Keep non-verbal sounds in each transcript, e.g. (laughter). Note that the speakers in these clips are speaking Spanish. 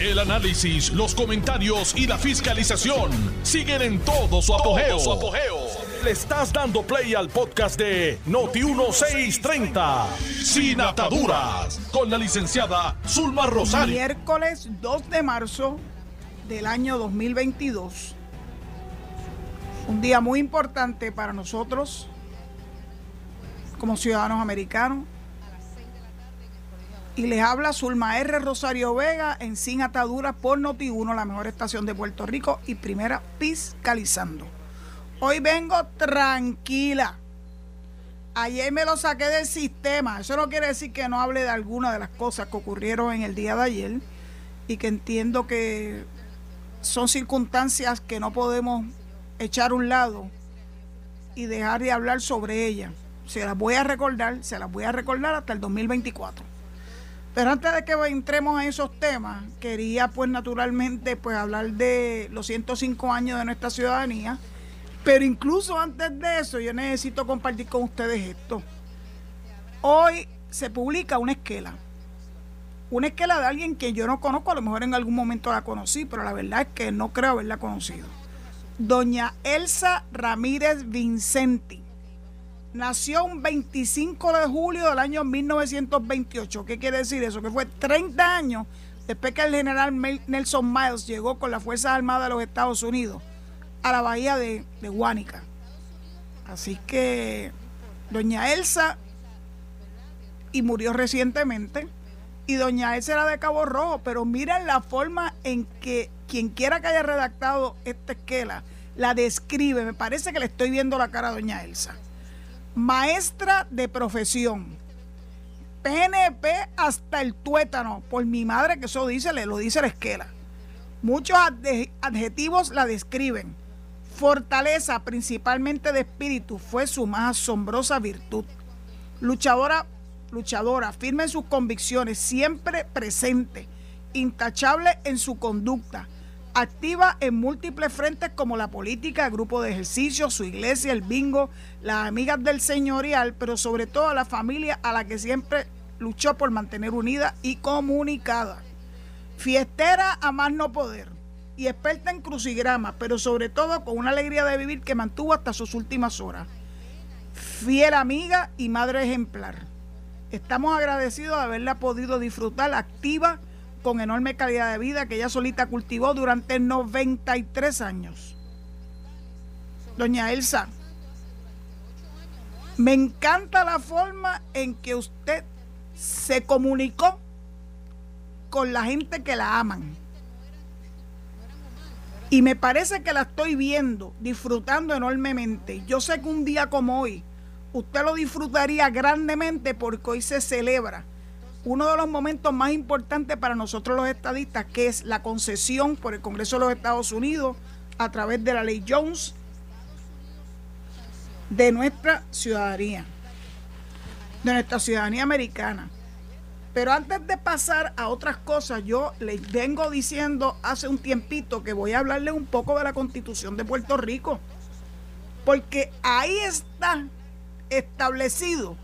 El análisis, los comentarios y la fiscalización siguen en todo su apogeo. Le estás dando play al podcast de Noti1630, Sin Ataduras, con la licenciada Zulma Rosario. Miércoles 2 de marzo del año 2022. Un día muy importante para nosotros como ciudadanos americanos. Y les habla Zulma R. Rosario Vega en Sin Ataduras por Noti1, la mejor estación de Puerto Rico y primera fiscalizando. Hoy vengo tranquila. Ayer me lo saqué del sistema. Eso no quiere decir que no hable de alguna de las cosas que ocurrieron en el día de ayer y que entiendo que son circunstancias que no podemos echar a un lado y dejar de hablar sobre ellas. Se las voy a recordar, se las voy a recordar hasta el 2024. Pero antes de que entremos en esos temas, quería pues naturalmente pues hablar de los 105 años de nuestra ciudadanía, pero incluso antes de eso yo necesito compartir con ustedes esto. Hoy se publica una esquela, una esquela de alguien que yo no conozco, a lo mejor en algún momento la conocí, pero la verdad es que no creo haberla conocido. Doña Elsa Ramírez Vincenti nació un 25 de julio del año 1928. ¿Qué quiere decir eso? Que fue 30 años después que el general Nelson Miles llegó con las Fuerzas Armadas de los Estados Unidos a la bahía de, Guánica. Así que doña Elsa y murió recientemente y doña Elsa era de Cabo Rojo, pero miren la forma en que quien quiera que haya redactado esta esquela la describe. Me parece que le estoy viendo la cara a doña Elsa maestra de profesión. PNP hasta el tuétano, por mi madre que eso dice, le lo dice la esquela. Muchos adjetivos la describen. Fortaleza, principalmente de espíritu, fue su más asombrosa virtud. Luchadora, luchadora, firme en sus convicciones, siempre presente, intachable en su conducta activa en múltiples frentes como la política, el grupo de ejercicio, su iglesia, el bingo, las amigas del señorial, pero sobre todo a la familia a la que siempre luchó por mantener unida y comunicada. Fiestera a más no poder y experta en crucigrama, pero sobre todo con una alegría de vivir que mantuvo hasta sus últimas horas. Fiel amiga y madre ejemplar. Estamos agradecidos de haberla podido disfrutar activa con enorme calidad de vida que ella solita cultivó durante 93 años. Doña Elsa, me encanta la forma en que usted se comunicó con la gente que la aman. Y me parece que la estoy viendo, disfrutando enormemente. Yo sé que un día como hoy, usted lo disfrutaría grandemente porque hoy se celebra uno de los momentos más importantes para nosotros los estadistas, que es la concesión por el Congreso de los Estados Unidos a través de la ley Jones de nuestra ciudadanía, de nuestra ciudadanía americana. Pero antes de pasar a otras cosas, yo les vengo diciendo hace un tiempito que voy a hablarles un poco de la constitución de Puerto Rico, porque ahí está establecido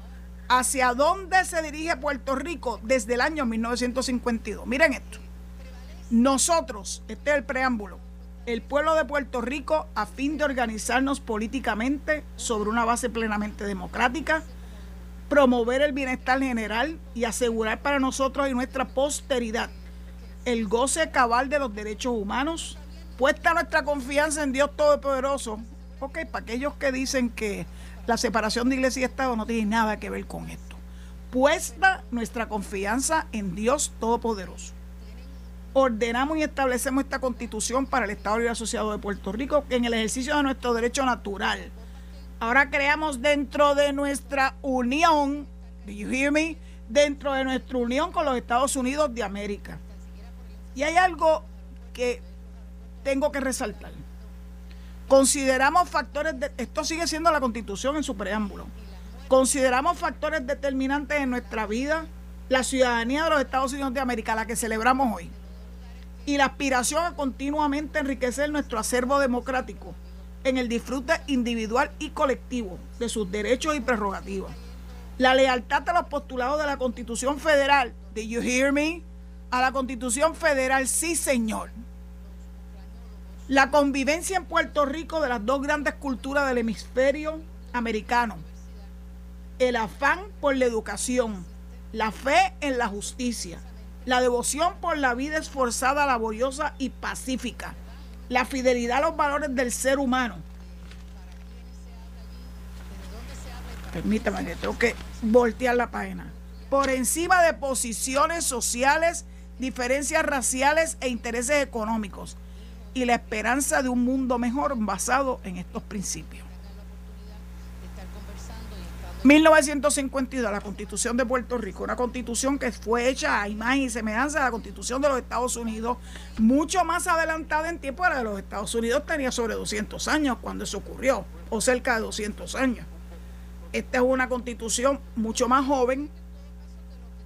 hacia dónde se dirige Puerto Rico desde el año 1952. Miren esto. Nosotros, este es el preámbulo, el pueblo de Puerto Rico, a fin de organizarnos políticamente sobre una base plenamente democrática, promover el bienestar general y asegurar para nosotros y nuestra posteridad el goce cabal de los derechos humanos, puesta nuestra confianza en Dios Todopoderoso. Ok, para aquellos que dicen que la separación de iglesia y Estado no tiene nada que ver con esto. Puesta nuestra confianza en Dios Todopoderoso. Ordenamos y establecemos esta constitución para el Estado Libre Asociado de Puerto Rico en el ejercicio de nuestro derecho natural. Ahora creamos dentro de nuestra unión, do you hear me? Dentro de nuestra unión con los Estados Unidos de América. Y hay algo que tengo que resaltar. Consideramos factores, de, esto sigue siendo la constitución en su preámbulo, consideramos factores determinantes en nuestra vida, la ciudadanía de los Estados Unidos de América, la que celebramos hoy, y la aspiración a continuamente enriquecer nuestro acervo democrático en el disfrute individual y colectivo de sus derechos y prerrogativas. La lealtad a los postulados de la Constitución Federal, ¿do you hear me? a la Constitución Federal, sí señor. La convivencia en Puerto Rico de las dos grandes culturas del hemisferio americano. El afán por la educación, la fe en la justicia, la devoción por la vida esforzada, laboriosa y pacífica, la fidelidad a los valores del ser humano. Permítame que tengo que voltear la página. Por encima de posiciones sociales, diferencias raciales e intereses económicos. Y la esperanza de un mundo mejor basado en estos principios. 1952, la Constitución de Puerto Rico, una constitución que fue hecha a imagen y semejanza de la Constitución de los Estados Unidos, mucho más adelantada en tiempo, la de los Estados Unidos tenía sobre 200 años cuando eso ocurrió, o cerca de 200 años. Esta es una constitución mucho más joven,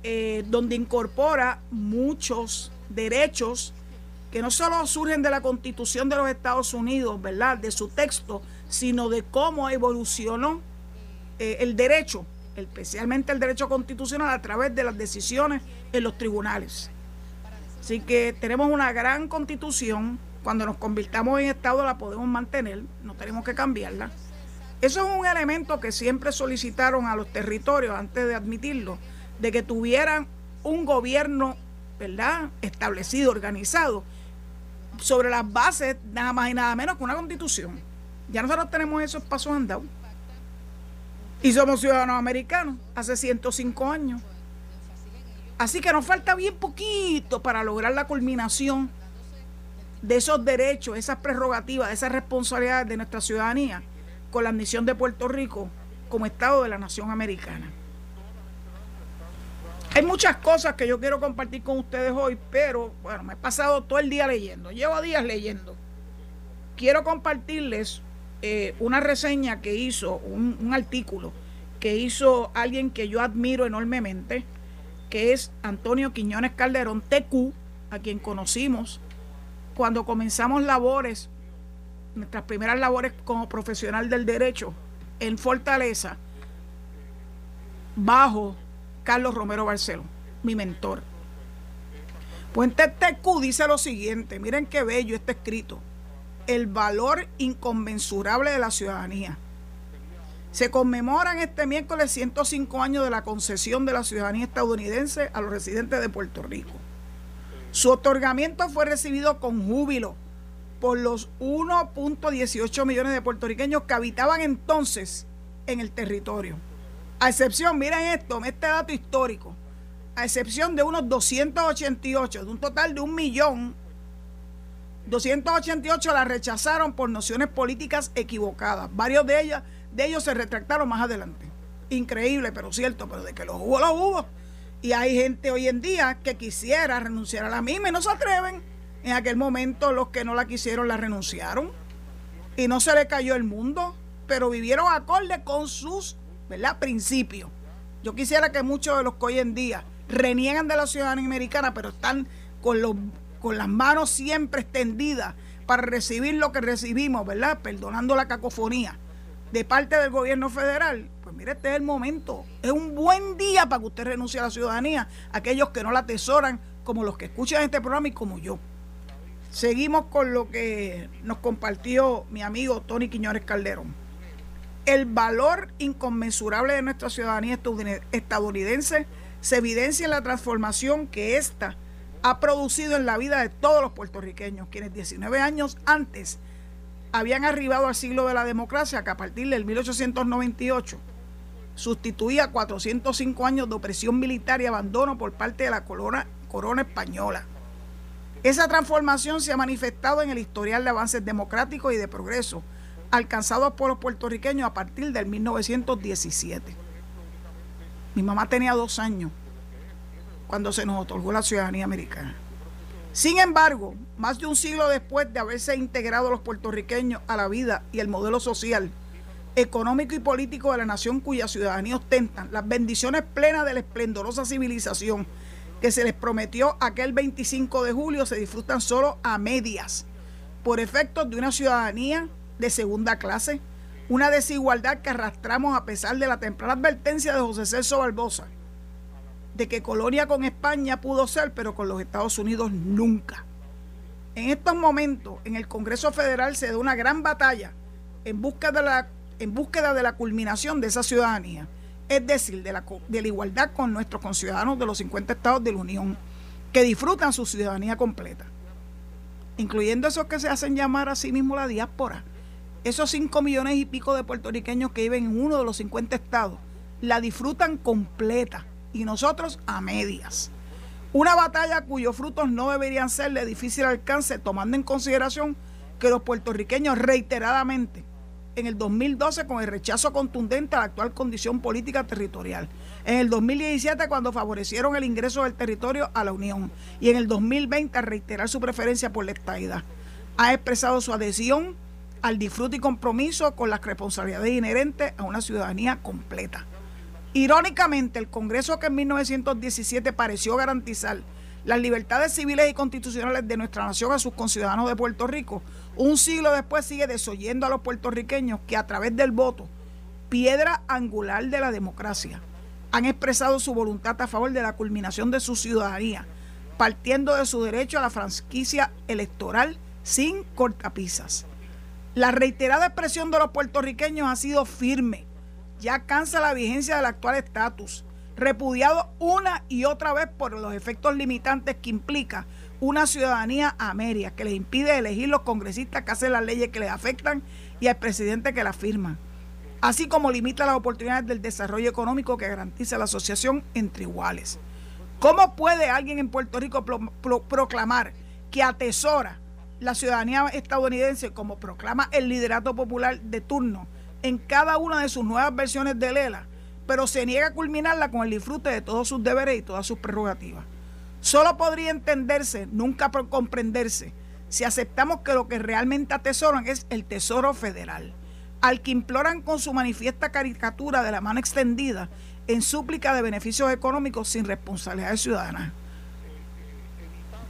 eh, donde incorpora muchos derechos que no solo surgen de la constitución de los Estados Unidos, ¿verdad? De su texto, sino de cómo evolucionó eh, el derecho, especialmente el derecho constitucional, a través de las decisiones en los tribunales. Así que tenemos una gran constitución. Cuando nos convirtamos en Estado la podemos mantener, no tenemos que cambiarla. Eso es un elemento que siempre solicitaron a los territorios antes de admitirlo, de que tuvieran un gobierno, ¿verdad?, establecido, organizado, sobre las bases nada más y nada menos que una constitución. Ya nosotros tenemos esos pasos andados. Y somos ciudadanos americanos hace 105 años. Así que nos falta bien poquito para lograr la culminación de esos derechos, esas prerrogativas, esas responsabilidades de nuestra ciudadanía con la admisión de Puerto Rico como Estado de la Nación Americana. Hay muchas cosas que yo quiero compartir con ustedes hoy, pero bueno, me he pasado todo el día leyendo, llevo días leyendo. Quiero compartirles eh, una reseña que hizo, un, artículo que hizo alguien que yo admiro enormemente, que es Antonio Quiñones Calderón, TQ, a quien conocimos cuando comenzamos labores, nuestras primeras labores como profesional del derecho en Fortaleza, bajo Carlos Romero Barceló, mi mentor. Puente TQ dice lo siguiente, miren qué bello está escrito el valor inconmensurable de la ciudadanía. Se conmemoran este miércoles 105 años de la concesión de la ciudadanía estadounidense a los residentes de Puerto Rico. Su otorgamiento fue recibido con júbilo por los 1.18 millones de puertorriqueños que habitaban entonces en el territorio. A excepción, miren esto, este dato histórico, a excepción de unos 288, de un total de un millón 288 la rechazaron por nociones políticas equivocadas. Varios de, ellas, de ellos se retractaron más adelante. Increíble, pero cierto, pero de que los hubo, los hubo. Y hay gente hoy en día que quisiera renunciar a la misma y no se atreven. En aquel momento los que no la quisieron la renunciaron. Y no se le cayó el mundo, pero vivieron acorde con sus ¿verdad? principios. Yo quisiera que muchos de los que hoy en día reniegan de la ciudadanía americana, pero están con los con las manos siempre extendidas para recibir lo que recibimos, ¿verdad? Perdonando la cacofonía de parte del gobierno federal, pues mire, este es el momento. Es un buen día para que usted renuncie a la ciudadanía, aquellos que no la atesoran, como los que escuchan este programa y como yo. Seguimos con lo que nos compartió mi amigo Tony Quiñones Calderón. El valor inconmensurable de nuestra ciudadanía estadounidense se evidencia en la transformación que esta ha producido en la vida de todos los puertorriqueños, quienes 19 años antes habían arribado al siglo de la democracia, que a partir del 1898 sustituía 405 años de opresión militar y abandono por parte de la corona, corona española. Esa transformación se ha manifestado en el historial de avances democráticos y de progreso alcanzados por los puertorriqueños a partir del 1917. Mi mamá tenía dos años cuando se nos otorgó la ciudadanía americana. Sin embargo, más de un siglo después de haberse integrado los puertorriqueños a la vida y el modelo social, económico y político de la nación cuya ciudadanía ostentan, las bendiciones plenas de la esplendorosa civilización que se les prometió aquel 25 de julio se disfrutan solo a medias, por efectos de una ciudadanía de segunda clase, una desigualdad que arrastramos a pesar de la temprana advertencia de José Celso Barbosa de que colonia con España pudo ser, pero con los Estados Unidos nunca. En estos momentos, en el Congreso Federal se da una gran batalla en búsqueda de la, en búsqueda de la culminación de esa ciudadanía, es decir, de la, de la igualdad con nuestros conciudadanos de los 50 estados de la Unión, que disfrutan su ciudadanía completa, incluyendo esos que se hacen llamar a sí mismos la diáspora. Esos 5 millones y pico de puertorriqueños que viven en uno de los 50 estados, la disfrutan completa y nosotros a medias. Una batalla cuyos frutos no deberían ser de difícil alcance, tomando en consideración que los puertorriqueños reiteradamente en el 2012 con el rechazo contundente a la actual condición política territorial, en el 2017 cuando favorecieron el ingreso del territorio a la Unión y en el 2020 a reiterar su preferencia por la estadidad. Ha expresado su adhesión al disfrute y compromiso con las responsabilidades inherentes a una ciudadanía completa. Irónicamente, el Congreso que en 1917 pareció garantizar las libertades civiles y constitucionales de nuestra nación a sus conciudadanos de Puerto Rico, un siglo después sigue desoyendo a los puertorriqueños que a través del voto, piedra angular de la democracia, han expresado su voluntad a favor de la culminación de su ciudadanía, partiendo de su derecho a la franquicia electoral sin cortapisas. La reiterada expresión de los puertorriqueños ha sido firme, ya cansa la vigencia del actual estatus, repudiado una y otra vez por los efectos limitantes que implica una ciudadanía a media, que les impide elegir los congresistas que hacen las leyes que les afectan y al presidente que las firma, así como limita las oportunidades del desarrollo económico que garantiza la asociación entre iguales. ¿Cómo puede alguien en Puerto Rico proclamar que atesora la ciudadanía estadounidense como proclama el liderato popular de turno en cada una de sus nuevas versiones de Lela, pero se niega a culminarla con el disfrute de todos sus deberes y todas sus prerrogativas. Solo podría entenderse, nunca por comprenderse, si aceptamos que lo que realmente atesoran es el Tesoro Federal, al que imploran con su manifiesta caricatura de la mano extendida en súplica de beneficios económicos sin responsabilidades ciudadanas.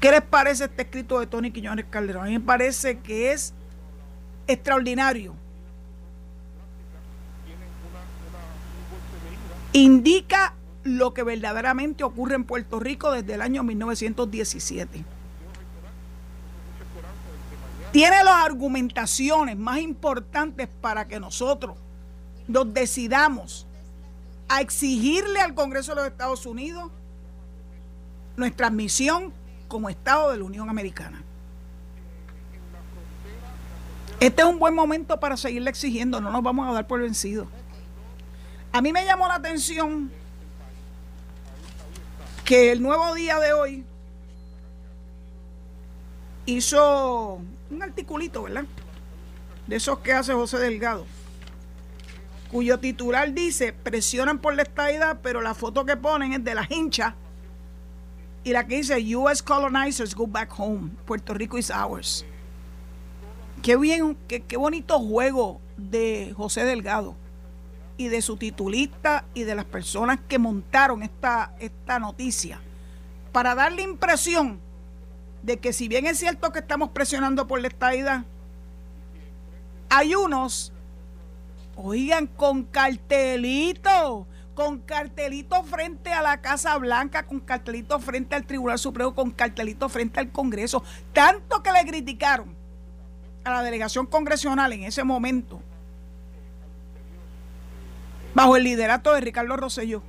¿Qué les parece este escrito de Tony Quiñones Calderón? A mí me parece que es extraordinario indica lo que verdaderamente ocurre en Puerto Rico desde el año 1917. Tiene las argumentaciones más importantes para que nosotros nos decidamos a exigirle al Congreso de los Estados Unidos nuestra admisión como Estado de la Unión Americana. Este es un buen momento para seguirle exigiendo, no nos vamos a dar por vencidos. A mí me llamó la atención que el nuevo día de hoy hizo un articulito, ¿verdad? De esos que hace José Delgado, cuyo titular dice, presionan por la estadidad, pero la foto que ponen es de la hincha y la que dice, US colonizers go back home, Puerto Rico is ours. Qué bien, qué, qué bonito juego de José Delgado y de su titulista y de las personas que montaron esta, esta noticia para dar la impresión de que si bien es cierto que estamos presionando por la estadidad, hay unos, oigan, con cartelito, con cartelito frente a la Casa Blanca, con cartelito frente al Tribunal Supremo, con cartelito frente al Congreso, tanto que le criticaron a la delegación congresional en ese momento bajo el liderato de Ricardo Rosselló,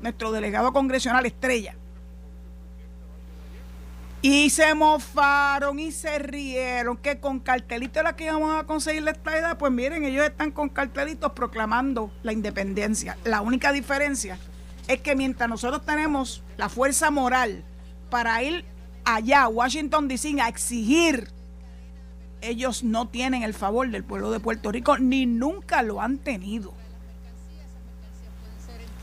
nuestro delegado congresional estrella. Y se mofaron y se rieron que con cartelitos la que íbamos a conseguir la estadidad, pues miren, ellos están con cartelitos proclamando la independencia. La única diferencia es que mientras nosotros tenemos la fuerza moral para ir allá Washington DC a exigir ellos no tienen el favor del pueblo de Puerto Rico ni nunca lo han tenido.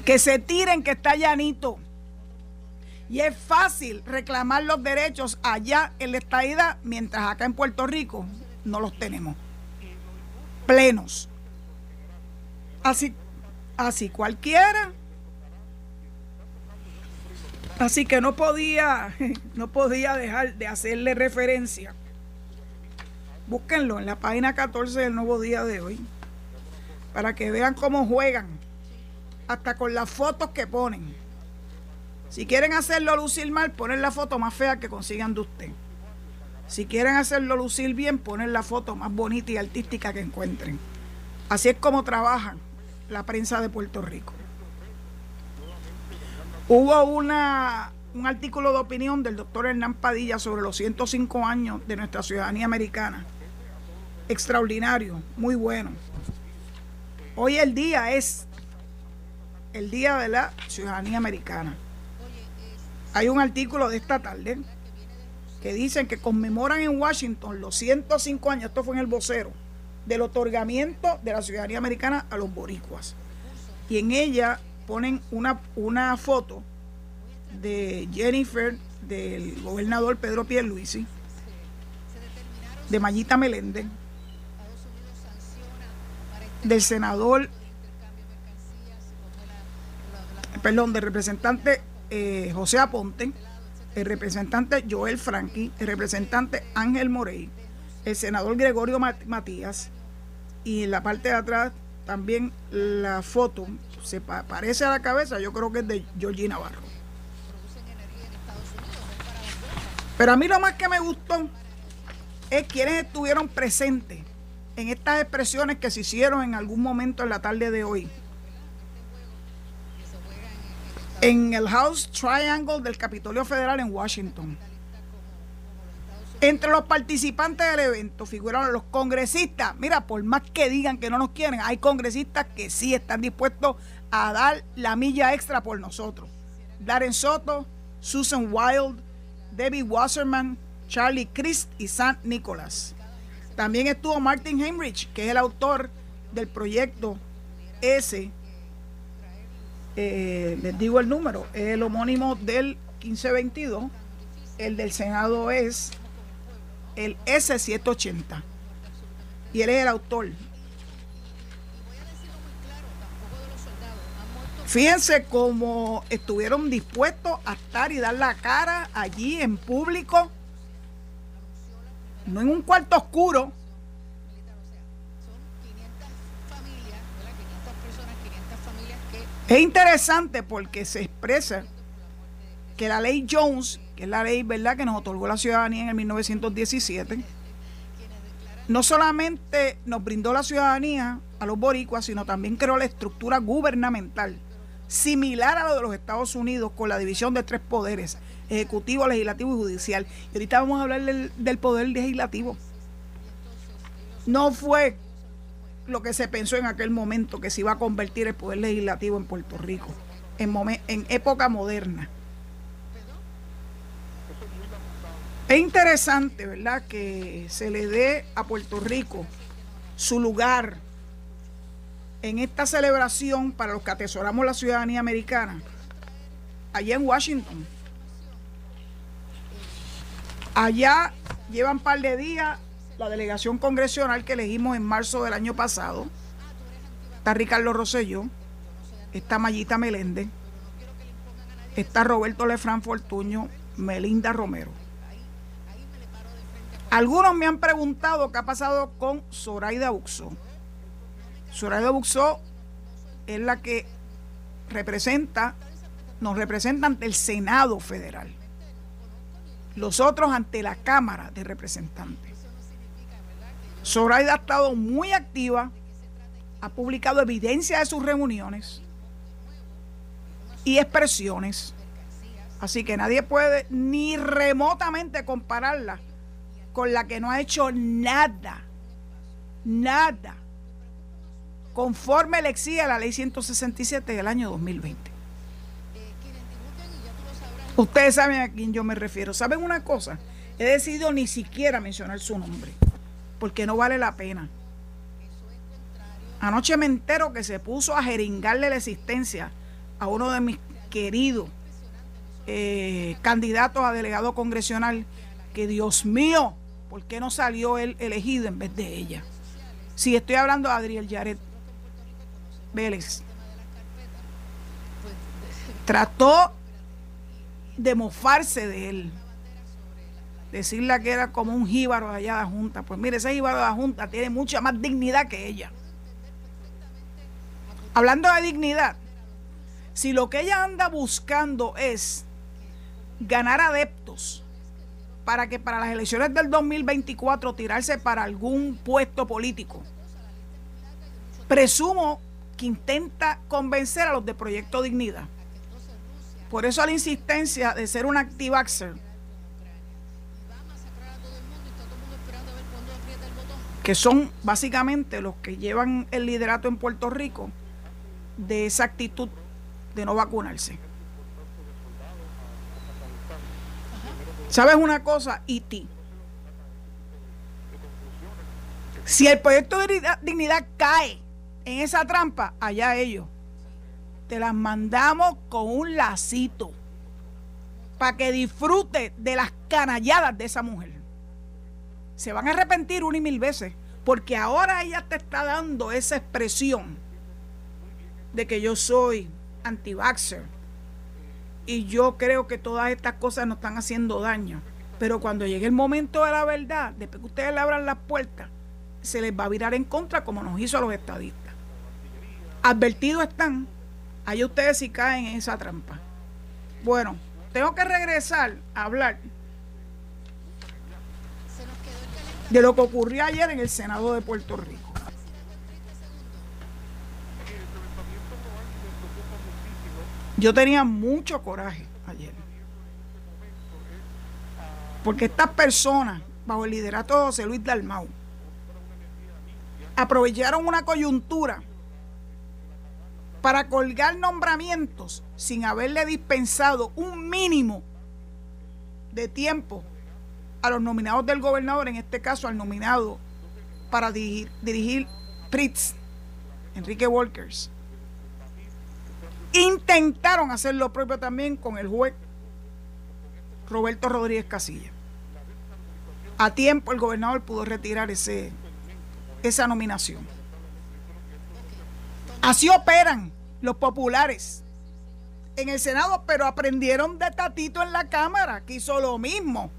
Que se tiren que está llanito. Y es fácil reclamar los derechos allá en la estadidad, mientras acá en Puerto Rico no los tenemos. Plenos. Así, así cualquiera. Así que no podía, (laughs) no podía dejar de hacerle referencia Búsquenlo en la página 14 del nuevo día de hoy. Para que vean cómo juegan. Hasta con las fotos que ponen. Si quieren hacerlo lucir mal, ponen la foto más fea que consigan de usted. Si quieren hacerlo lucir bien, ponen la foto más bonita y artística que encuentren. Así es como trabaja la prensa de Puerto Rico. Hubo una, un artículo de opinión del doctor Hernán Padilla sobre los 105 años de nuestra ciudadanía americana. Extraordinario, muy bueno. Hoy el día es el día de la ciudadanía americana. Hay un artículo de esta tarde que dicen que conmemoran en Washington los 105 años, esto fue en el vocero, del otorgamiento de la ciudadanía americana a los boricuas. Y en ella ponen una, una foto de Jennifer, del gobernador Pedro Pierluisi, de Mayita Meléndez, del senador, perdón, del representante eh, José Aponte, el representante Joel Franqui, el representante Ángel Morey, el senador Gregorio Matías y en la parte de atrás también la foto se parece a la cabeza, yo creo que es de Georgina Navarro. Pero a mí lo más que me gustó es quienes estuvieron presentes en estas expresiones que se hicieron en algún momento en la tarde de hoy en el House Triangle del Capitolio Federal en Washington. Entre los participantes del evento figuraron los congresistas. Mira, por más que digan que no nos quieren, hay congresistas que sí están dispuestos a dar la milla extra por nosotros. Darren Soto, Susan Wild, Debbie Wasserman, Charlie Christ y Sam Nicholas. También estuvo Martin Heinrich, que es el autor del proyecto S eh, les digo el número, el homónimo del 1522, el del Senado es el S780 y él es el autor. Fíjense cómo estuvieron dispuestos a estar y dar la cara allí en público, no en un cuarto oscuro, Es interesante porque se expresa que la ley Jones, que es la ley ¿verdad? que nos otorgó la ciudadanía en el 1917, no solamente nos brindó la ciudadanía a los boricuas, sino también creó la estructura gubernamental similar a lo de los Estados Unidos con la división de tres poderes, ejecutivo, legislativo y judicial. Y ahorita vamos a hablar del poder legislativo. No fue lo que se pensó en aquel momento, que se iba a convertir el poder legislativo en Puerto Rico, en, en época moderna. Es interesante, ¿verdad?, que se le dé a Puerto Rico su lugar en esta celebración para los que atesoramos la ciudadanía americana, allá en Washington. Allá llevan un par de días la delegación congresional que elegimos en marzo del año pasado. Está Ricardo Rosselló, está Mayita Meléndez, está Roberto Lefran Fortuño, Melinda Romero. Algunos me han preguntado qué ha pasado con Zoraida Buxó. Zoraida Buxó es la que representa, nos representa ante el Senado Federal. Los otros ante la Cámara de Representantes. Zoraida ha estado muy activa, ha publicado evidencia de sus reuniones y expresiones. Así que nadie puede ni remotamente compararla con la que no ha hecho nada, nada, conforme le exige la ley 167 del año 2020. Ustedes saben a quién yo me refiero. ¿Saben una cosa? He decidido ni siquiera mencionar su nombre porque no vale la pena. Anoche me entero que se puso a jeringarle la existencia a uno de mis queridos eh, candidatos a delegado congresional, que Dios mío, ¿por qué no salió él elegido en vez de ella? Si estoy hablando de Adriel Yaret Vélez. Trató de mofarse de él decirle que era como un jíbaro allá de la Junta. Pues mire, ese jíbaro de la Junta tiene mucha más dignidad que ella. Hablando de dignidad, Si lo que ella anda buscando es ganar adeptos para que para las elecciones del 2024 tirarse para algún puesto político, presumo que intenta convencer a los de Proyecto Dignidad. Por eso la insistencia de ser un activaxer que son básicamente los que llevan el liderato en Puerto Rico de esa actitud de no vacunarse. ¿Sabes una cosa? ti Si el proyecto de dignidad cae en esa trampa, allá ellos. Te las mandamos con un lacito para que disfrute de las canalladas de esa mujer se van a arrepentir una y mil veces, porque ahora ella te está dando esa expresión de que yo soy anti-vaxxer y yo creo que todas estas cosas nos están haciendo daño. Pero cuando llegue el momento de la verdad, después que ustedes le abran las puertas, se les va a virar en contra como nos hizo a los estadistas. Advertidos están, ahí ustedes si caen en esa trampa. Bueno, tengo que regresar a hablar de lo que ocurrió ayer en el Senado de Puerto Rico. Yo tenía mucho coraje ayer. Porque estas personas, bajo el liderato de José Luis Dalmau, aprovecharon una coyuntura para colgar nombramientos sin haberle dispensado un mínimo de tiempo a los nominados del gobernador, en este caso al nominado para dirigir, PRITZ, Enrique Walkers. Intentaron hacer lo propio también con el juez Roberto Rodríguez Casilla. A tiempo el gobernador pudo retirar ese, esa nominación. Así operan los populares en el Senado, pero aprendieron de Tatito en la Cámara, que hizo lo mismo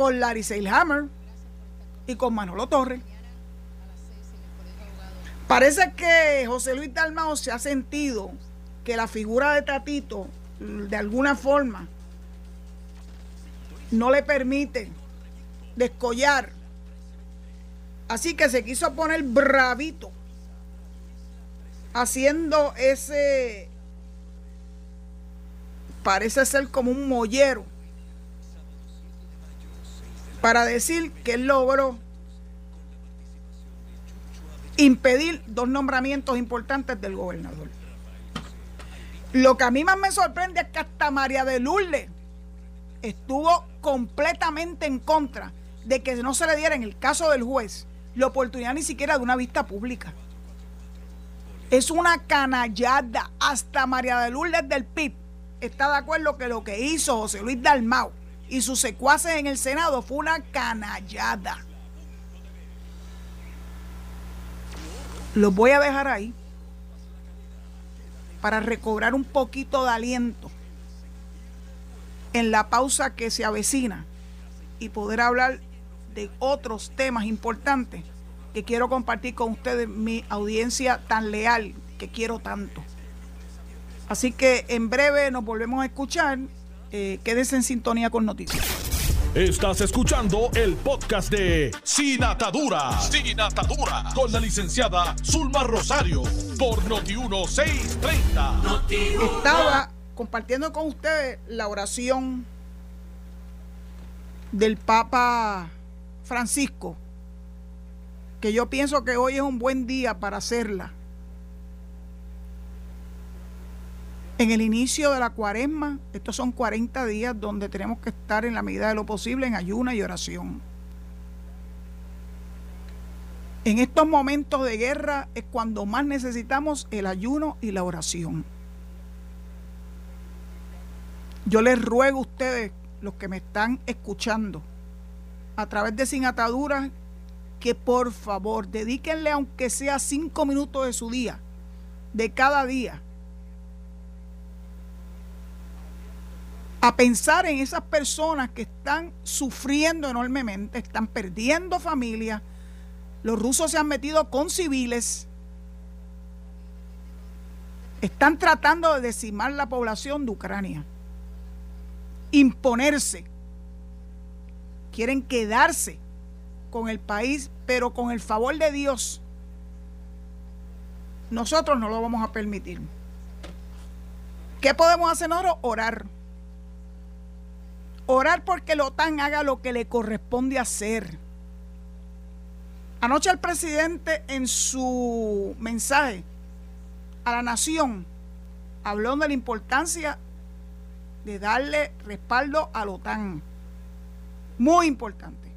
con Larry Seilhammer y con Manolo Torres. Parece que José Luis Dalmao se ha sentido que la figura de Tatito, de alguna forma, no le permite descollar. Así que se quiso poner bravito, haciendo ese, parece ser como un mollero para decir que él logró impedir dos nombramientos importantes del gobernador. Lo que a mí más me sorprende es que hasta María de Lourdes estuvo completamente en contra de que no se le diera en el caso del juez la oportunidad ni siquiera de una vista pública. Es una canallada. Hasta María de Lourdes del PIB está de acuerdo que lo que hizo José Luis Dalmau y sus secuaces en el Senado fue una canallada. Los voy a dejar ahí para recobrar un poquito de aliento en la pausa que se avecina y poder hablar de otros temas importantes que quiero compartir con ustedes, mi audiencia tan leal que quiero tanto. Así que en breve nos volvemos a escuchar eh, quédese en sintonía con noticias. Estás escuchando el podcast de Sin Atadura. Sin Atadura. Con la licenciada Zulma Rosario. Por Noti1630. Estaba compartiendo con ustedes la oración del Papa Francisco. Que yo pienso que hoy es un buen día para hacerla En el inicio de la cuaresma, estos son 40 días donde tenemos que estar en la medida de lo posible en ayuna y oración. En estos momentos de guerra es cuando más necesitamos el ayuno y la oración. Yo les ruego a ustedes, los que me están escuchando, a través de Sin Ataduras, que por favor dedíquenle aunque sea cinco minutos de su día, de cada día, a pensar en esas personas que están sufriendo enormemente, están perdiendo familia. Los rusos se han metido con civiles. Están tratando de decimar la población de Ucrania, imponerse, quieren quedarse con el país, pero con el favor de Dios, nosotros no lo vamos a permitir. ¿Qué podemos hacer nosotros? Orar. Orar porque la OTAN haga lo que le corresponde hacer. Anoche el presidente en su mensaje a la nación habló de la importancia de darle respaldo a la OTAN. Muy importante.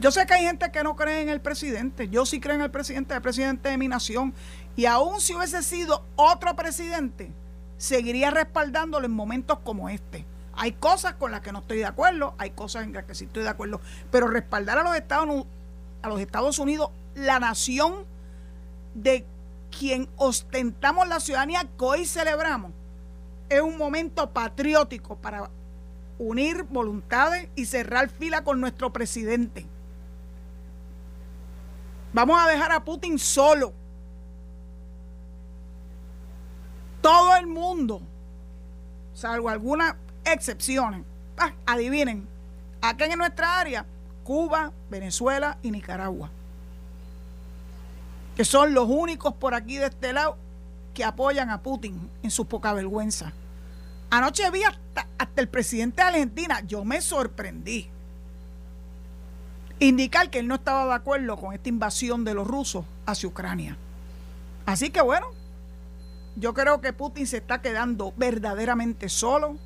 Yo sé que hay gente que no cree en el presidente. Yo sí creo en el presidente, el presidente de mi nación. Y aún si hubiese sido otro presidente, seguiría respaldándolo en momentos como este. Hay cosas con las que no estoy de acuerdo, hay cosas en las que sí estoy de acuerdo, pero respaldar a los Estados, a los Estados Unidos, la nación de quien ostentamos la ciudadanía que hoy celebramos, es un momento patriótico para unir voluntades y cerrar fila con nuestro presidente. Vamos a dejar a Putin solo. Todo el mundo, salvo algunas excepciones, ah, adivinen, acá en nuestra área, Cuba, Venezuela y Nicaragua, que son los únicos por aquí de este lado que apoyan a Putin en su poca vergüenza. Anoche vi hasta, hasta el presidente de Argentina, yo me sorprendí indicar que él no estaba de acuerdo con esta invasión de los rusos hacia Ucrania. Así que bueno, yo creo que Putin se está quedando verdaderamente solo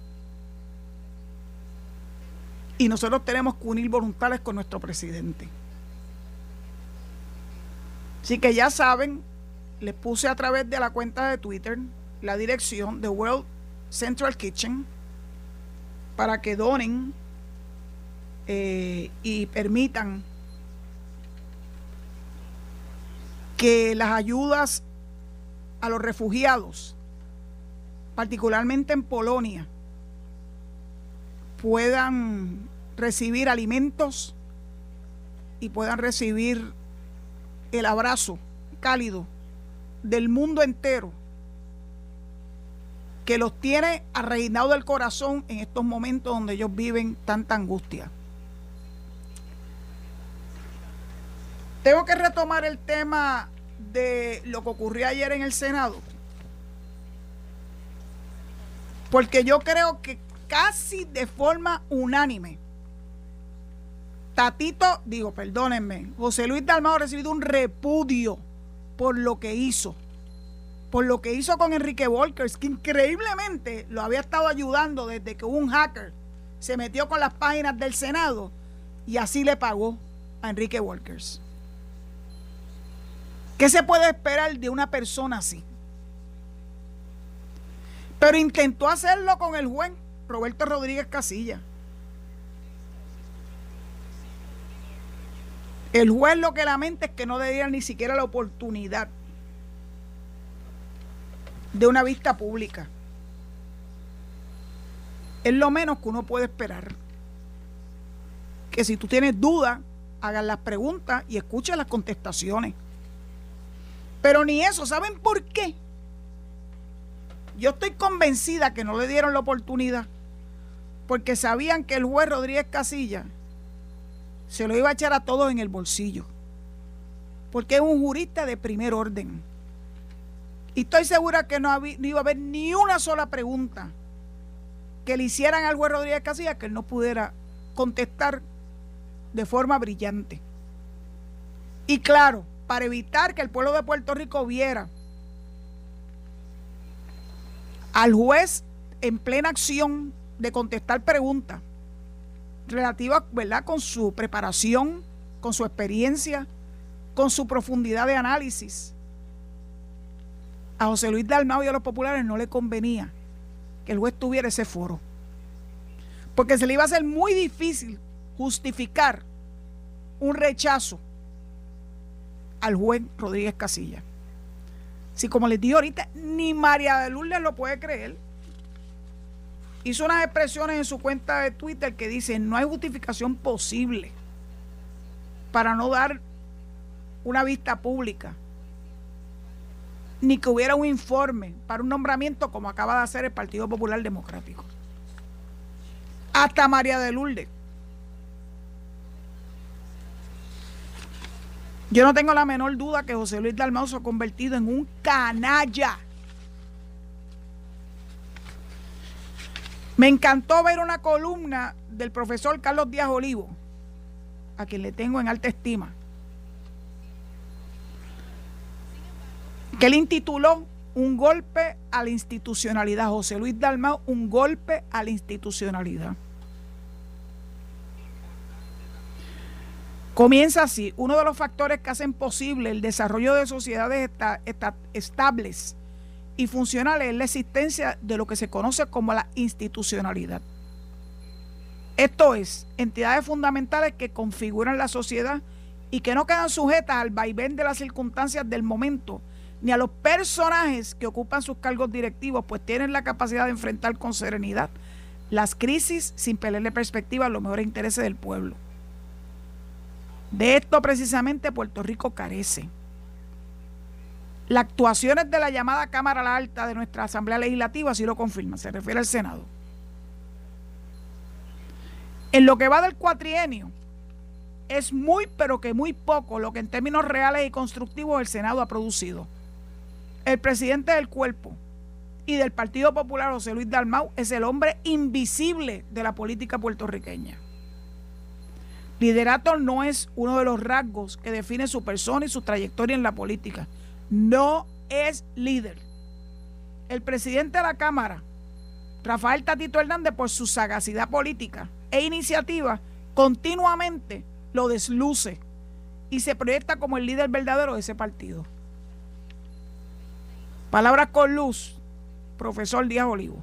y nosotros tenemos que unir voluntades con nuestro presidente. Así que ya saben, les puse a través de la cuenta de Twitter la dirección de World Central Kitchen para que donen eh, y permitan que las ayudas a los refugiados, particularmente en Polonia, puedan recibir alimentos y puedan recibir el abrazo cálido del mundo entero que los tiene arreinados del corazón en estos momentos donde ellos viven tanta angustia. Tengo que retomar el tema de lo que ocurrió ayer en el Senado. Porque yo creo que casi de forma unánime, Tatito, digo, perdónenme, José Luis Dalmado ha recibido un repudio por lo que hizo. Por lo que hizo con Enrique Volkers, que increíblemente lo había estado ayudando desde que un hacker se metió con las páginas del Senado y así le pagó a Enrique Volkers. ¿Qué se puede esperar de una persona así? Pero intentó hacerlo con el juez Roberto Rodríguez Casilla. El juez lo que lamenta es que no le dieran ni siquiera la oportunidad de una vista pública. Es lo menos que uno puede esperar. Que si tú tienes dudas, hagas las preguntas y escuches las contestaciones. Pero ni eso, ¿saben por qué? Yo estoy convencida que no le dieron la oportunidad porque sabían que el juez Rodríguez Casilla se lo iba a echar a todos en el bolsillo. Porque es un jurista de primer orden. Y estoy segura que no, iba a haber ni una sola pregunta que le hicieran al juez Rodríguez Casilla que él no pudiera contestar de forma brillante. Y claro, para evitar que el pueblo de Puerto Rico viera al juez en plena acción de contestar preguntas relativas, ¿verdad?, con su preparación, con su experiencia, con su profundidad de análisis. A José Luis Dalmau y a los populares no le convenía que el juez tuviera ese foro. Porque se le iba a hacer muy difícil justificar un rechazo al juez Rodríguez Casilla. Si como les digo ahorita, ni María de Lourdes lo puede creer. Hizo unas expresiones en su cuenta de Twitter que dicen no hay justificación posible para no dar una vista pública ni que hubiera un informe para un nombramiento como acaba de hacer el Partido Popular Democrático. Hasta María de Lourdes. Yo no tengo la menor duda que José Luis Dalmau se ha convertido en un canalla. Me encantó ver una columna del profesor Carlos Díaz Olivo, a quien le tengo en alta estima, que él intituló Un golpe a la institucionalidad. José Luis Dalmau, un golpe a la institucionalidad. Comienza así, uno de los factores que hacen posible el desarrollo de sociedades estables y funcionales es la existencia de lo que se conoce como la institucionalidad. Esto es, entidades fundamentales que configuran la sociedad y que no quedan sujetas al vaivén de las circunstancias del momento, ni a los personajes que ocupan sus cargos directivos, pues tienen la capacidad de enfrentar con serenidad las crisis sin perderle perspectiva a los mejores intereses del pueblo. De esto precisamente Puerto Rico carece. Las actuaciones de la llamada Cámara Alta de nuestra Asamblea Legislativa así lo confirman, se refiere al Senado. En lo que va del cuatrienio, es muy, pero que muy poco lo que en términos reales y constructivos el Senado ha producido. El presidente del cuerpo y del Partido Popular, José Luis Dalmau, es el hombre invisible de la política puertorriqueña. Liderato no es uno de los rasgos que define su persona y su trayectoria en la política. No es líder. El presidente de la Cámara, Rafael Tatito Hernández, por su sagacidad política e iniciativa, continuamente lo desluce y se proyecta como el líder verdadero de ese partido. Palabras con luz, profesor Díaz Olivo.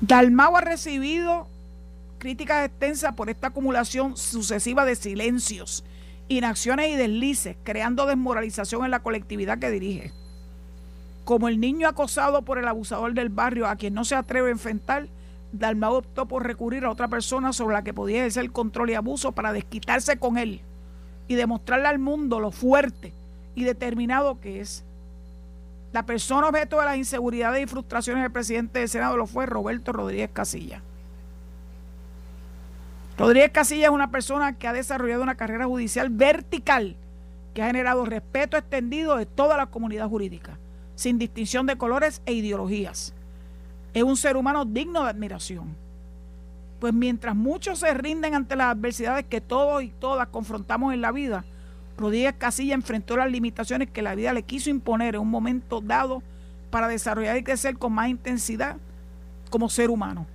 Dalmau ha recibido críticas extensas por esta acumulación sucesiva de silencios, inacciones y deslices, creando desmoralización en la colectividad que dirige. Como el niño acosado por el abusador del barrio a quien no se atreve a enfrentar, Dalmau optó por recurrir a otra persona sobre la que podía ejercer control y abuso para desquitarse con él y demostrarle al mundo lo fuerte y determinado que es. La persona objeto de las inseguridades y frustraciones del presidente del Senado lo fue Roberto Rodríguez Casilla. Rodríguez Casilla es una persona que ha desarrollado una carrera judicial vertical que ha generado respeto extendido de toda la comunidad jurídica, sin distinción de colores e ideologías. Es un ser humano digno de admiración. Pues mientras muchos se rinden ante las adversidades que todos y todas confrontamos en la vida, Rodríguez Casilla enfrentó las limitaciones que la vida le quiso imponer en un momento dado para desarrollar y crecer con más intensidad como ser humano.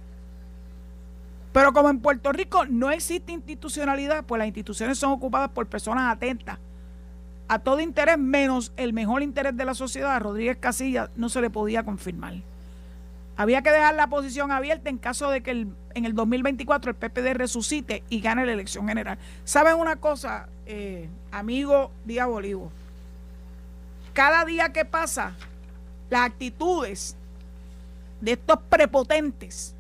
Pero como en Puerto Rico no existe institucionalidad, pues las instituciones son ocupadas por personas atentas a todo interés menos el mejor interés de la sociedad, Rodríguez Casilla no se le podía confirmar. Había que dejar la posición abierta en caso de que en el 2024 el PPD resucite y gane la elección general. ¿Saben una cosa, eh, amigo Díaz Bolívar? Cada día que pasa, las actitudes de estos prepotentes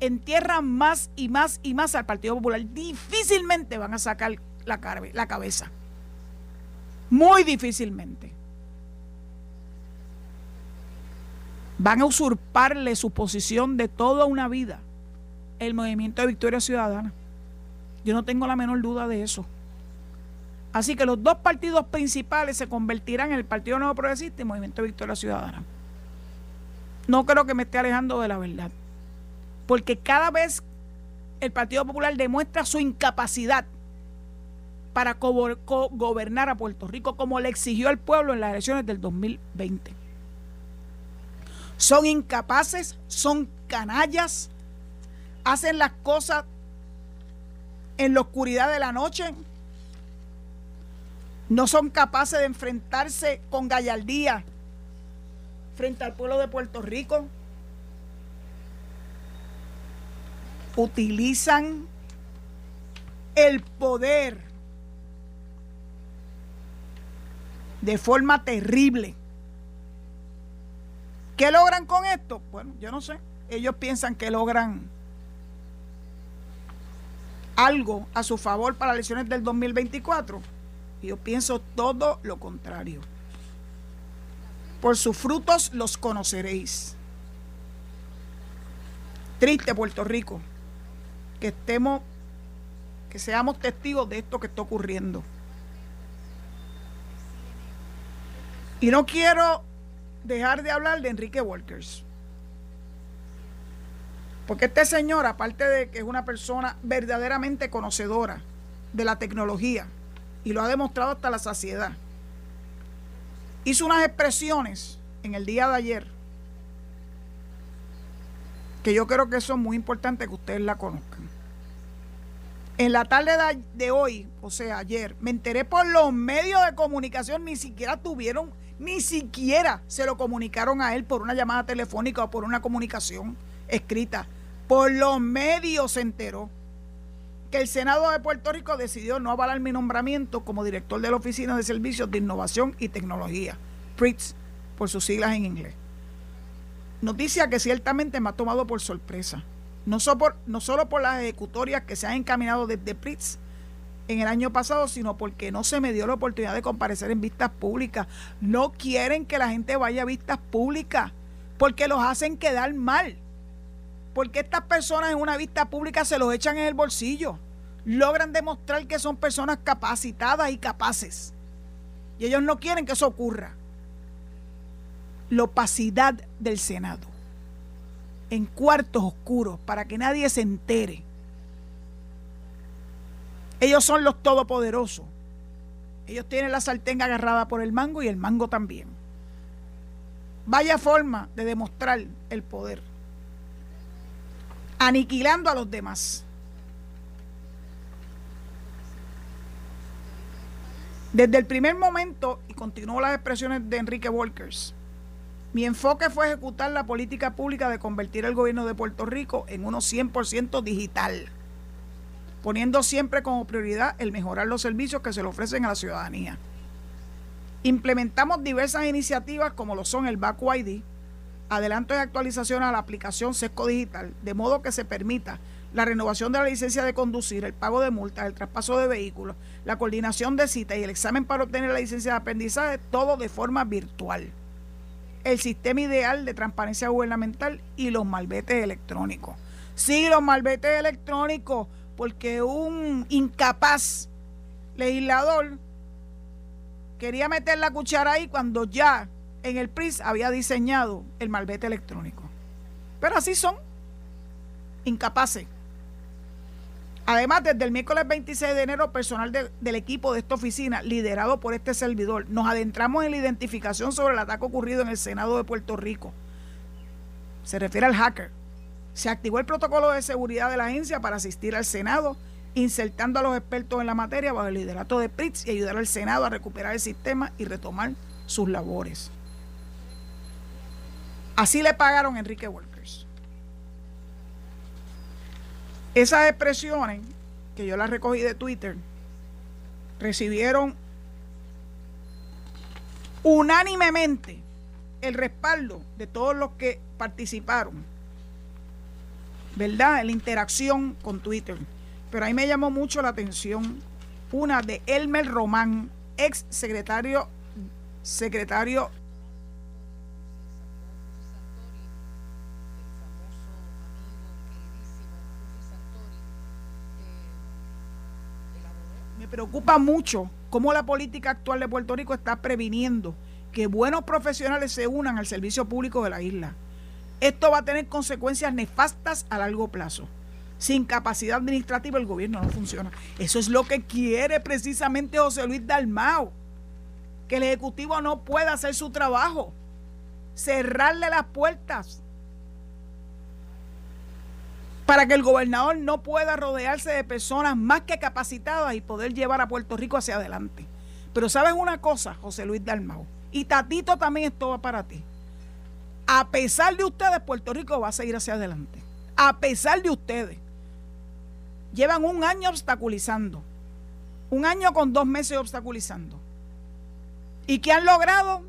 entierran más y más y más al Partido Popular. Difícilmente van a sacar la cabeza. Muy difícilmente. Van a usurparle su posición de toda una vida el movimiento de Victoria Ciudadana. Yo no tengo la menor duda de eso. Así que los dos partidos principales se convertirán en el Partido Nuevo Progresista y el Movimiento de Victoria Ciudadana. No creo que me esté alejando de la verdad. Porque cada vez el Partido Popular demuestra su incapacidad para gobernar a Puerto Rico como le exigió el pueblo en las elecciones del 2020 son incapaces, son canallas, hacen las cosas en la oscuridad de la noche, no son capaces de enfrentarse con gallardía frente al pueblo de Puerto Rico, utilizan el poder de forma terrible ¿Qué logran con esto? Bueno, yo no sé. Ellos piensan que logran algo a su favor para las elecciones del 2024. Yo pienso todo lo contrario. Por sus frutos los conoceréis. Triste Puerto Rico que estemos, que seamos testigos de esto que está ocurriendo. Y no quiero dejar de hablar de Enrique Walkers. Porque este señor, aparte de que es una persona verdaderamente conocedora de la tecnología, y lo ha demostrado hasta la saciedad, hizo unas expresiones en el día de ayer que yo creo que son muy importantes que ustedes la conozcan. En la tarde de hoy, o sea, ayer, me enteré por los medios de comunicación, ni siquiera tuvieron, ni siquiera se lo comunicaron a él por una llamada telefónica o por una comunicación escrita. Por los medios se enteró que el Senado de Puerto Rico decidió no avalar mi nombramiento como director de la Oficina de Servicios de Innovación y Tecnología, PRITS, por sus siglas en inglés. Noticia que ciertamente me ha tomado por sorpresa, no, no solo por las ejecutorias que se han encaminado desde PRITS en el año pasado, sino porque no se me dio la oportunidad de comparecer en vistas públicas. No quieren que la gente vaya a vistas públicas porque los hacen quedar mal porque estas personas en una vista pública se los echan en el bolsillo. Logran demostrar que son personas capacitadas y capaces. Y ellos no quieren que eso ocurra. La opacidad del Senado. En cuartos oscuros para que nadie se entere. Ellos son los todopoderosos. Ellos tienen la sartén agarrada por el mango y el mango también. Vaya forma de demostrar el poder aniquilando a los demás. Desde el primer momento, y continuó las expresiones de Enrique Walkers, mi enfoque fue ejecutar la política pública de convertir el gobierno de Puerto Rico en uno 100% digital, poniendo siempre como prioridad el mejorar los servicios que se le ofrecen a la ciudadanía. Implementamos diversas iniciativas como lo son el Baco ID, adelanto y actualización a la aplicación SESCO Digital, de modo que se permita la renovación de la licencia de conducir, el pago de multas, el traspaso de vehículos, la coordinación de citas y el examen para obtener la licencia de aprendizaje, todo de forma virtual. El sistema ideal de transparencia gubernamental y los malvetes electrónicos. Sí, los malvetes electrónicos, porque un incapaz legislador quería meter la cuchara ahí cuando ya en el PRIS había diseñado el malvete electrónico. Pero así son, incapaces. Además, desde el miércoles 26 de enero, personal del equipo de esta oficina, liderado por este servidor, nos adentramos en la identificación sobre el ataque ocurrido en el Senado de Puerto Rico. Se refiere al hacker. Se activó el protocolo de seguridad de la agencia para asistir al Senado, insertando a los expertos en la materia bajo el liderato de PRITS y ayudar al Senado a recuperar el sistema y retomar sus labores. Así le pagaron a Enrique Walkers. Esas expresiones, que yo las recogí de Twitter, recibieron unánimemente el respaldo de todos los que participaron, ¿verdad? La interacción con Twitter. Pero ahí me llamó mucho la atención una de Elmer Román, ex secretario, secretario preocupa mucho cómo la política actual de Puerto Rico está previniendo que buenos profesionales se unan al servicio público de la isla. Esto va a tener consecuencias nefastas a largo plazo. Sin capacidad administrativa el gobierno no funciona. Eso es lo que quiere precisamente José Luis Dalmao. Que el Ejecutivo no pueda hacer su trabajo. Cerrarle las puertas para que el gobernador no pueda rodearse de personas más que capacitadas y poder llevar a Puerto Rico hacia adelante. Pero sabes una cosa, José Luis Dalmau, y Tatito también esto va para ti. A pesar de ustedes, Puerto Rico va a seguir hacia adelante. A pesar de ustedes. Llevan un año obstaculizando. Un año con dos meses obstaculizando. ¿Y qué han logrado?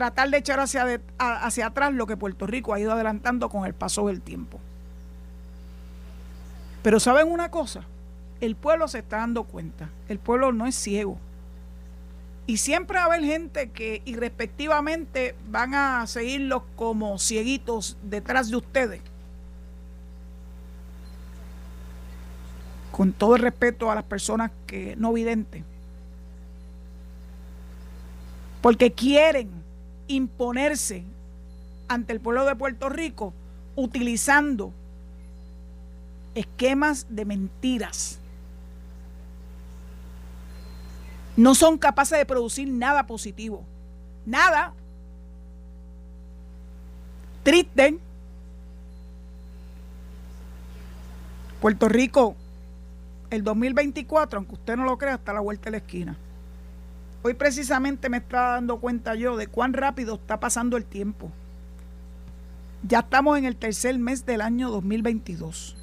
tratar de echar hacia, hacia atrás lo que Puerto Rico ha ido adelantando con el paso del tiempo. Pero ¿saben una cosa? El pueblo se está dando cuenta. El pueblo no es ciego. Y siempre va a haber gente que irrespectivamente van a seguirlos como cieguitos detrás de ustedes. Con todo el respeto a las personas que no videntes. Porque quieren imponerse ante el pueblo de Puerto Rico utilizando esquemas de mentiras. No son capaces de producir nada positivo. Nada. Triste. Puerto Rico, el 2024, aunque usted no lo crea, está a la vuelta de la esquina. Hoy precisamente me estaba dando cuenta yo de cuán rápido está pasando el tiempo. Ya estamos en el tercer mes del año 2022.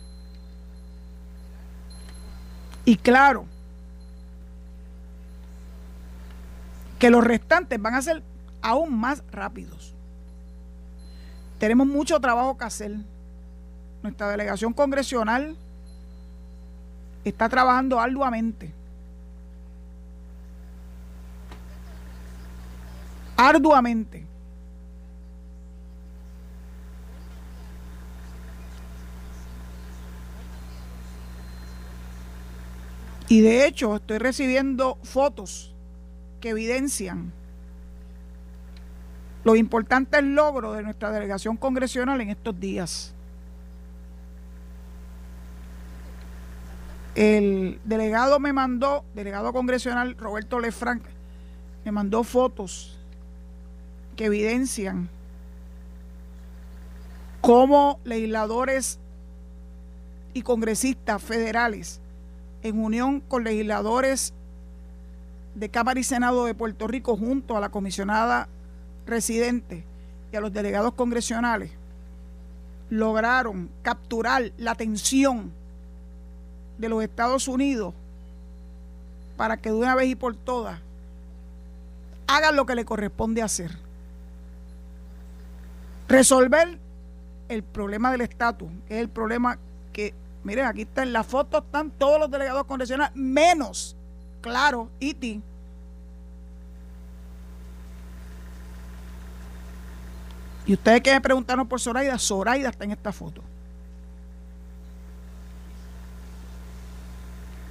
Y claro, que los restantes van a ser aún más rápidos. Tenemos mucho trabajo que hacer. Nuestra delegación congresional está trabajando arduamente. Arduamente. Y de hecho estoy recibiendo fotos que evidencian los importantes logros de nuestra delegación congresional en estos días. El delegado me mandó, delegado congresional Roberto Lefranc, me mandó fotos que evidencian cómo legisladores y congresistas federales en unión con legisladores de Cámara y Senado de Puerto Rico junto a la comisionada residente y a los delegados congresionales lograron capturar la atención de los Estados Unidos para que de una vez y por todas hagan lo que le corresponde hacer. Resolver el problema del estatus, que es el problema que Miren, aquí está en la foto, están todos los delegados congresionales, menos, claro, Iti. Y ustedes que me preguntaron por Zoraida, Zoraida está en esta foto.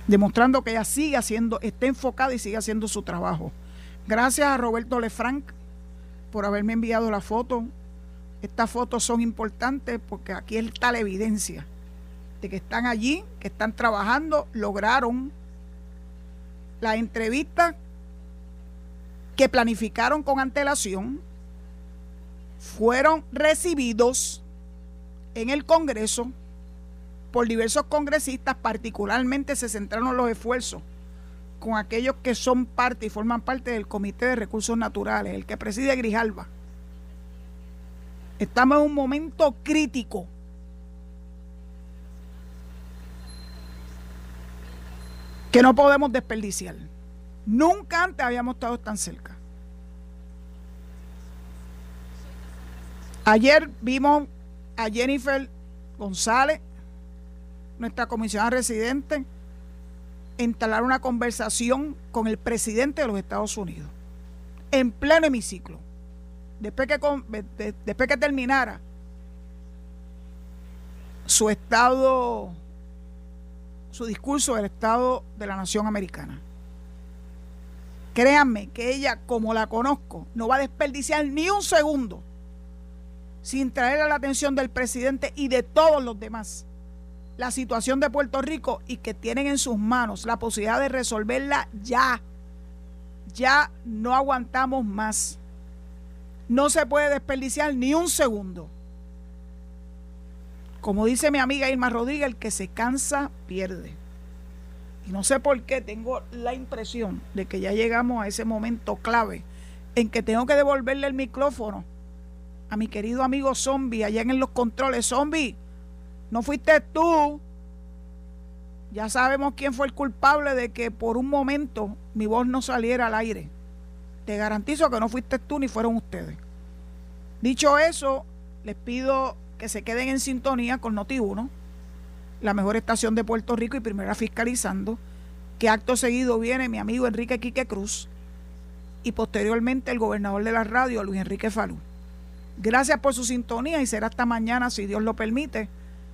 Demostrando que ella sigue haciendo, está enfocada y sigue haciendo su trabajo. Gracias a Roberto Lefranc por haberme enviado la foto. Estas fotos son importantes porque aquí está la evidencia de que están allí, que están trabajando, lograron la entrevista que planificaron con antelación, fueron recibidos en el Congreso por diversos congresistas, particularmente se centraron los esfuerzos con aquellos que son parte y forman parte del Comité de Recursos Naturales, el que preside Grijalba. Estamos en un momento crítico que no podemos desperdiciar. Nunca antes habíamos estado tan cerca. Ayer vimos a Jennifer González, nuestra comisionada residente, instalar una conversación con el presidente de los Estados Unidos, en pleno hemiciclo. Después que, después que terminara su estado su discurso del Estado de la Nación Americana. Créanme que ella, como la conozco, no va a desperdiciar ni un segundo sin traer a la atención del presidente y de todos los demás la situación de Puerto Rico y que tienen en sus manos la posibilidad de resolverla ya. Ya no aguantamos más. No se puede desperdiciar ni un segundo. Como dice mi amiga Irma Rodríguez, el que se cansa pierde. Y no sé por qué tengo la impresión de que ya llegamos a ese momento clave en que tengo que devolverle el micrófono a mi querido amigo Zombie allá en los controles. Zombie, no fuiste tú. Ya sabemos quién fue el culpable de que por un momento mi voz no saliera al aire. Te garantizo que no fuiste tú ni fueron ustedes. Dicho eso, les pido que se queden en sintonía con Noti1, la mejor estación de Puerto Rico y primera fiscalizando, que acto seguido viene mi amigo Enrique Quique Cruz y posteriormente el gobernador de la radio, Luis Enrique Falú. Gracias por su sintonía y será hasta mañana, si Dios lo permite.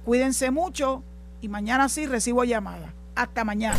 Cuídense mucho y mañana sí recibo llamada. Hasta mañana.